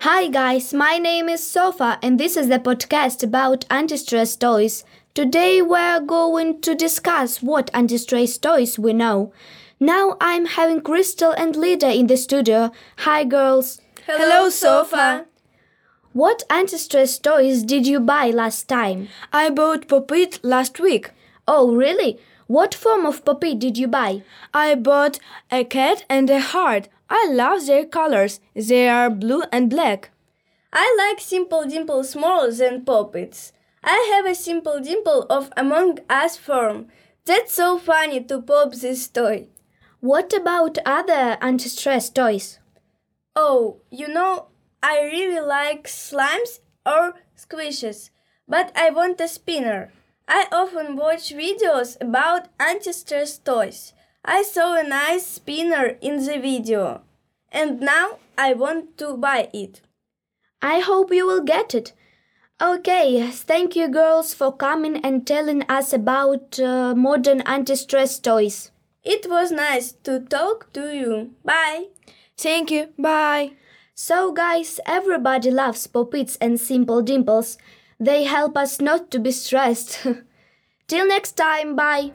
Hi guys, my name is Sofa and this is the podcast about anti-stress toys. Today we're going to discuss what anti-stress toys we know. Now I'm having Crystal and Lida in the studio. Hi girls. Hello, Sofa. What anti-stress toys did you buy last time? I bought Pop-It last week. Oh, really? What form of puppy did you buy? I bought a cat and a heart. I love their colors. They are blue and black. I like Simple Dimple smaller than Pop-Its. I have a Simple Dimple of Among Us form. That's so funny to pop this toy. What about other anti-stress toys? Oh, you know, I really like slimes or squishes, but I want a spinner. I often watch videos about anti-stress toys. I saw a nice spinner in the video, and now I want to buy it. I hope you will get it. Okay, thank you girls for coming and telling us about uh, modern anti-stress toys. It was nice to talk to you. Bye. Thank you. Bye. So guys, everybody loves Pop-Its and Simple Dimples. They help us not to be stressed. Till next time, bye.